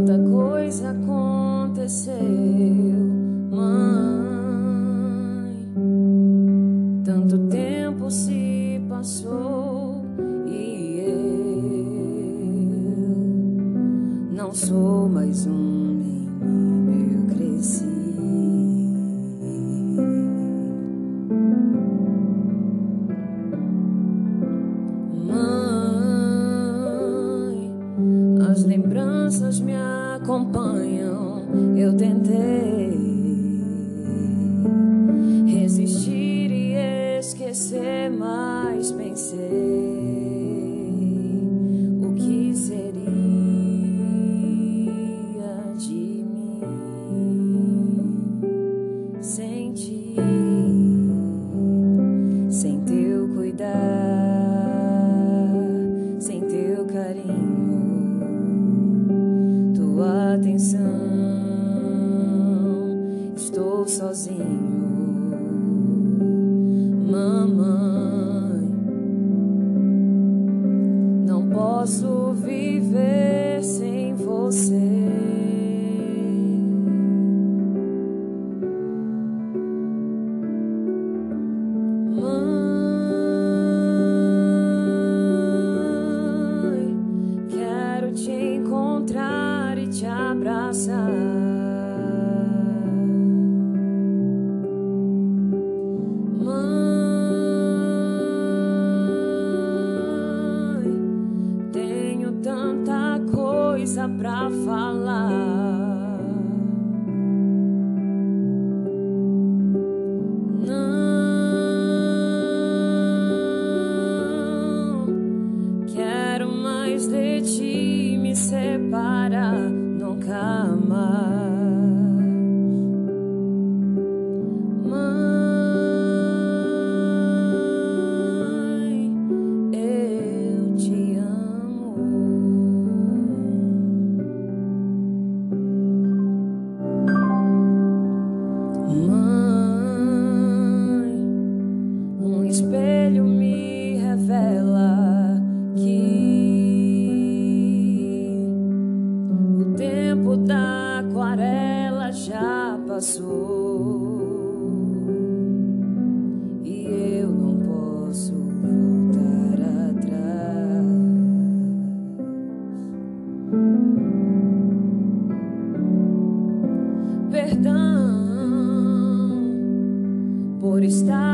Tanta coisa aconteceu, mãe. Tanto tempo se passou e eu não sou mais um. eu tentei resistir e esquecer, mas pensei. posso voltará nunca mais. Mãe, eu te amo. Mãe, um espelho me. está.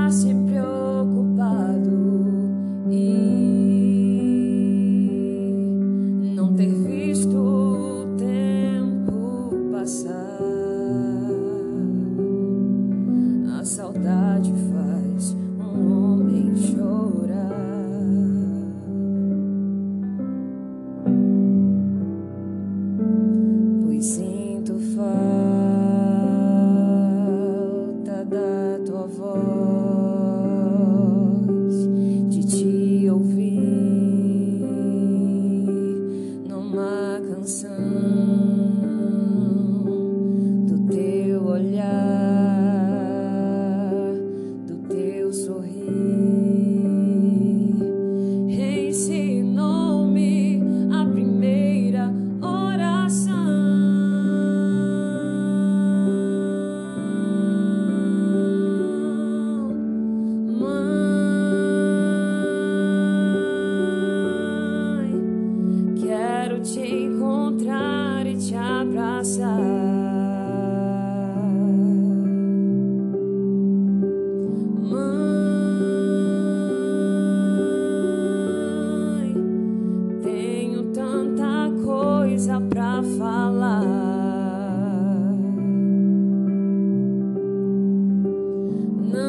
Não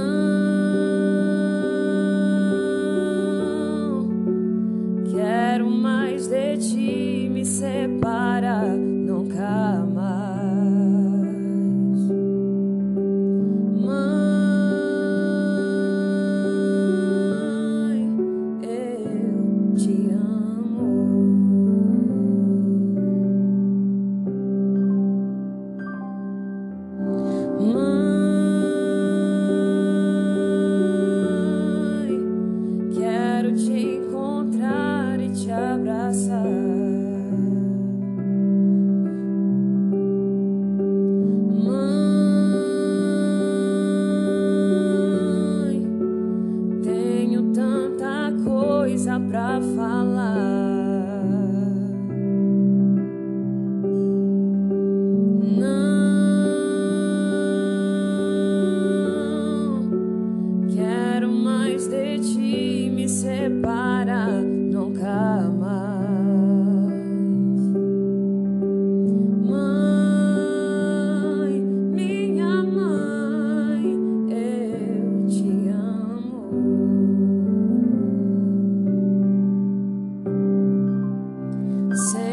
quero mais de ti me separar. pra falar. Say